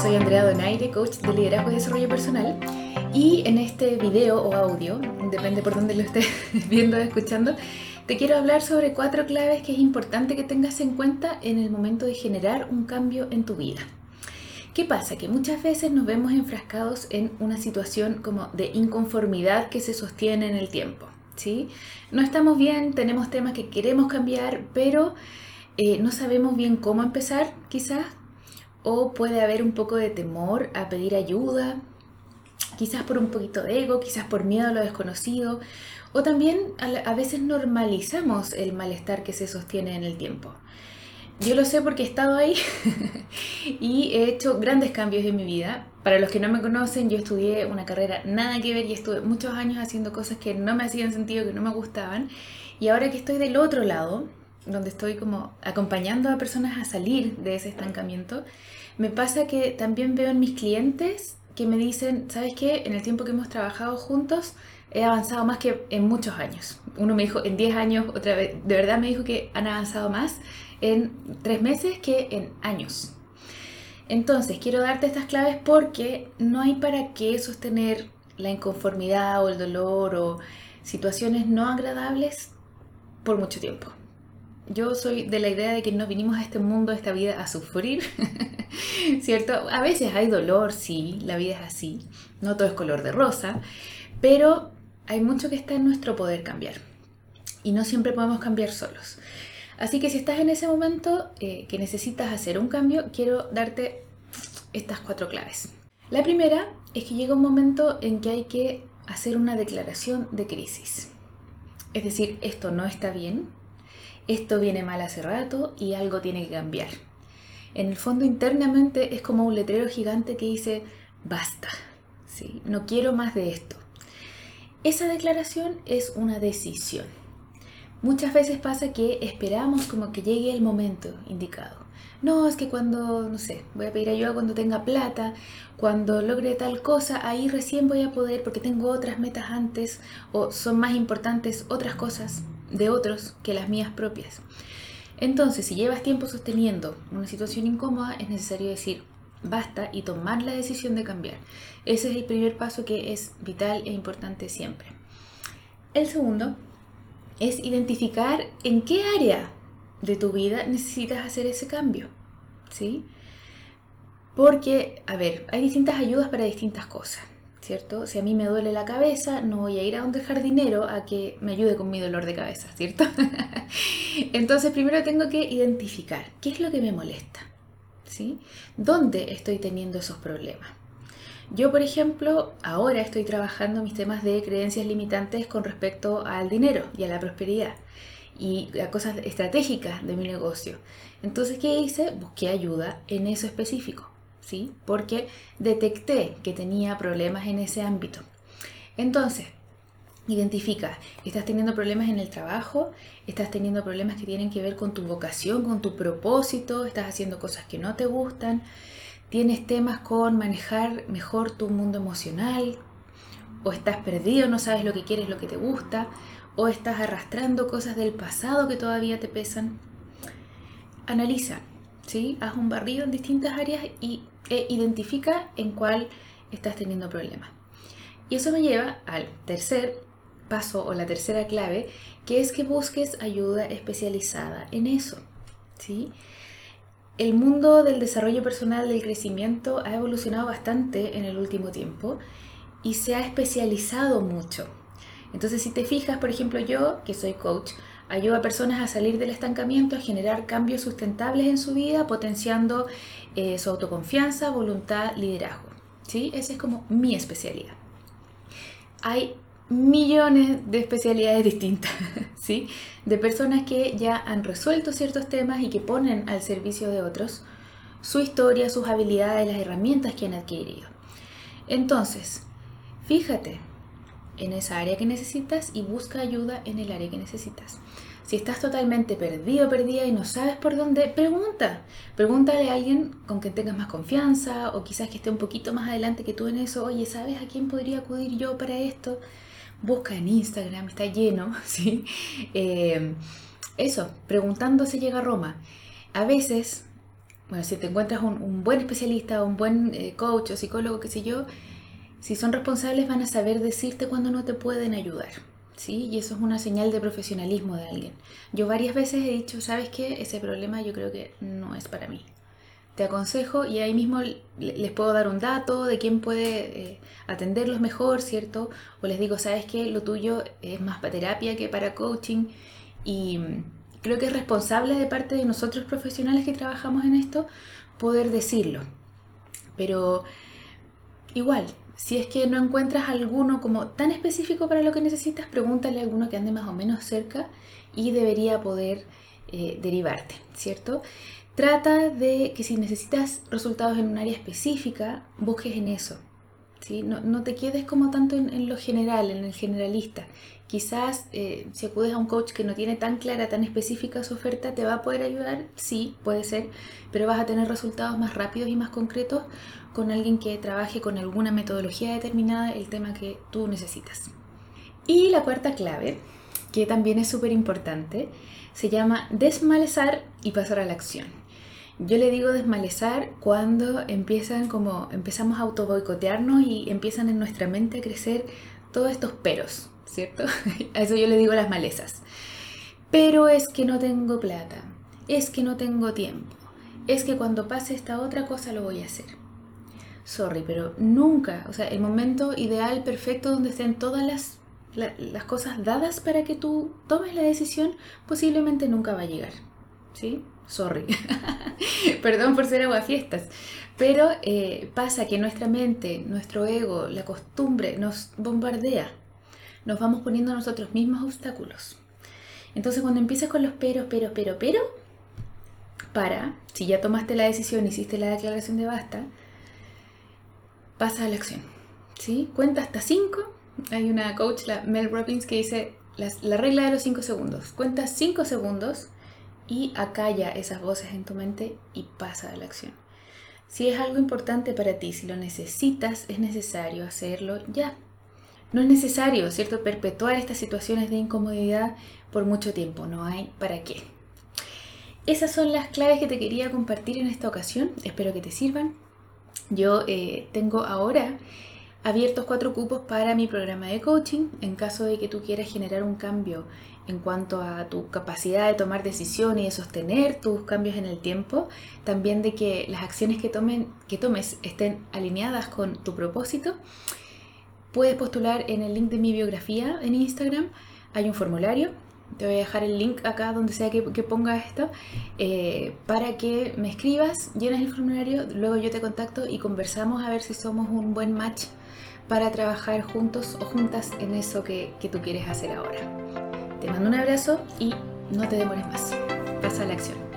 soy Andrea Donaire, coach de liderazgo y desarrollo personal. Y en este video o audio, depende por dónde lo estés viendo o escuchando, te quiero hablar sobre cuatro claves que es importante que tengas en cuenta en el momento de generar un cambio en tu vida. ¿Qué pasa? Que muchas veces nos vemos enfrascados en una situación como de inconformidad que se sostiene en el tiempo. ¿sí? No estamos bien, tenemos temas que queremos cambiar, pero eh, no sabemos bien cómo empezar, quizás, o puede haber un poco de temor a pedir ayuda, quizás por un poquito de ego, quizás por miedo a lo desconocido, o también a, veces normalizamos el malestar que se sostiene en el tiempo. Yo lo sé porque he estado ahí y he hecho grandes cambios en mi vida. Para los que no me conocen, yo estudié una carrera nada que ver y estuve muchos años haciendo cosas que no me hacían sentido, que no me gustaban. Y ahora que estoy del otro lado, donde estoy como acompañando a personas a salir de ese estancamiento, me pasa que también veo en mis clientes que me dicen, ¿sabes qué? En el tiempo que hemos trabajado juntos he avanzado más que en muchos años. Uno me dijo en 10 años, otra vez, de verdad me dijo que han avanzado más en 3 meses que en años. Entonces, quiero darte estas claves porque no hay para qué sostener la inconformidad o el dolor o situaciones no agradables por mucho tiempo. Yo soy de la idea de que no vinimos a este mundo, a esta vida, a sufrir, ¿cierto? A veces hay dolor, sí, la vida es así, no todo es color de rosa, pero hay mucho que está en nuestro poder cambiar y no siempre podemos cambiar solos. Así que si estás en ese momento eh, que necesitas hacer un cambio, quiero darte estas cuatro claves. La primera es que llega un momento en que hay que hacer una declaración de crisis. Es decir, esto no está bien, esto viene mal hace rato y algo tiene que cambiar. En el fondo internamente es como un letrero gigante que dice, basta, ¿sí? no quiero más de esto. Esa declaración es una decisión. Muchas veces pasa que esperamos como que llegue el momento indicado. No, es que cuando, no sé, voy a pedir ayuda cuando tenga plata, cuando logre tal cosa, ahí recién voy a poder porque tengo otras metas antes o son más importantes otras cosas de otros que las mías propias. Entonces, si llevas tiempo sosteniendo una situación incómoda, es necesario decir basta y tomar la decisión de cambiar. Ese es el primer paso que es vital e importante siempre. El segundo es identificar en qué área de tu vida necesitas hacer ese cambio. ¿Sí? Porque, a ver, hay distintas ayudas para distintas cosas. ¿Cierto? Si a mí me duele la cabeza, no voy a ir a un jardinero a que me ayude con mi dolor de cabeza, ¿cierto? Entonces primero tengo que identificar qué es lo que me molesta, ¿sí? ¿Dónde estoy teniendo esos problemas? Yo, por ejemplo, ahora estoy trabajando mis temas de creencias limitantes con respecto al dinero y a la prosperidad y a cosas estratégicas de mi negocio. Entonces, ¿qué hice? Busqué ayuda en eso específico. ¿Sí? Porque detecté que tenía problemas en ese ámbito. Entonces, identifica, estás teniendo problemas en el trabajo, estás teniendo problemas que tienen que ver con tu vocación, con tu propósito, estás haciendo cosas que no te gustan, tienes temas con manejar mejor tu mundo emocional, o estás perdido, no sabes lo que quieres, lo que te gusta, o estás arrastrando cosas del pasado que todavía te pesan. Analiza, ¿sí? Haz un barrido en distintas áreas y e identifica en cuál estás teniendo problemas. Y eso me lleva al tercer paso o la tercera clave, que es que busques ayuda especializada en eso. ¿sí? El mundo del desarrollo personal, del crecimiento, ha evolucionado bastante en el último tiempo y se ha especializado mucho. Entonces, si te fijas, por ejemplo, yo, que soy coach, ayuda a personas a salir del estancamiento, a generar cambios sustentables en su vida, potenciando eh, su autoconfianza, voluntad, liderazgo. ¿sí? Esa es como mi especialidad. Hay millones de especialidades distintas, ¿sí? De personas que ya han resuelto ciertos temas y que ponen al servicio de otros su historia, sus habilidades, las herramientas que han adquirido. Entonces, fíjate, en esa área que necesitas y busca ayuda en el área que necesitas. Si estás totalmente perdido, perdida y no sabes por dónde, pregunta. Pregúntale a alguien con quien tengas más confianza o quizás que esté un poquito más adelante que tú en eso. Oye, ¿sabes a quién podría acudir yo para esto? Busca en Instagram, está lleno, ¿sí? Eh, eso, preguntando se llega a Roma. A veces bueno, si te encuentras un, buen especialista, un buen eh, coach o psicólogo, qué sé yo, si son responsables van a saber decirte cuando no te pueden ayudar. ¿Sí? Y eso es una señal de profesionalismo de alguien. Yo varias veces he dicho, ¿sabes qué? Ese problema yo creo que no es para mí. Te aconsejo y ahí mismo les puedo dar un dato de quién puede eh, atenderlos mejor, ¿cierto? O les digo, ¿sabes qué? Lo tuyo es más para terapia que para coaching. Y mm, creo que es responsable de parte de nosotros profesionales que trabajamos en esto poder decirlo. Pero igual, si es que no encuentras alguno como tan específico para lo que necesitas, pregúntale a alguno que ande más o menos cerca y debería poder eh, derivarte, ¿cierto? Trata de que si necesitas resultados en un área específica, busques en eso. No, te quedes como tanto en, lo general, en el generalista. Quizás eh, si acudes a un coach que no tiene tan clara, tan específica su oferta, te va a poder ayudar, sí, puede ser, pero vas a tener resultados más rápidos y más concretos con alguien que trabaje con alguna metodología determinada el tema que tú necesitas. Y la cuarta clave, que también es súper importante, se llama desmalezar y pasar a la acción. Yo le digo desmalezar cuando empiezan como empezamos a auto boicotearnos y empiezan en nuestra mente a crecer todos estos peros, ¿cierto? A eso yo le digo las malezas. Pero es que no tengo plata, es que no tengo tiempo, es que cuando pase esta otra cosa lo voy a hacer. Sorry, pero nunca, o sea, el momento ideal, perfecto, donde estén todas las, las cosas dadas para que tú tomes la decisión, posiblemente nunca va a llegar. ¿Sí? Sorry. Perdón por ser aguafiestas. Pero eh, pasa que nuestra mente, nuestro ego, la costumbre nos bombardea nos vamos poniendo a nosotros mismos obstáculos. Entonces cuando empiezas con los pero, pero, pero, pero, para, si ya tomaste la decisión, hiciste la declaración de basta, pasa a la acción. ¿sí? Cuenta hasta 5. Hay una coach, la Mel Robbins, que dice la regla de los 5 segundos. Cuenta 5 segundos y acalla esas voces en tu mente y pasa a la acción. Si es algo importante para ti, si lo necesitas, es necesario hacerlo ya. No es necesario, ¿cierto?, perpetuar estas situaciones de incomodidad por mucho tiempo, no hay para qué. Esas son las claves que te quería compartir en esta ocasión, espero que te sirvan. Yo eh, tengo ahora abiertos cuatro cupos para mi programa de coaching en caso de que tú quieras generar un cambio en cuanto a tu capacidad de tomar decisiones y de sostener tus cambios en el tiempo, también de que las acciones que, tomen, que tomes estén alineadas con tu propósito Puedes postular en el link de mi biografía en Instagram. Hay un formulario. Te voy a dejar el link acá donde sea que, ponga esto eh, para que me escribas, llenes el formulario, luego yo te contacto y conversamos a ver si somos un buen match para trabajar juntos o juntas en eso que, que tú quieres hacer ahora. Te mando un abrazo y no te demores más. Pasa a la acción.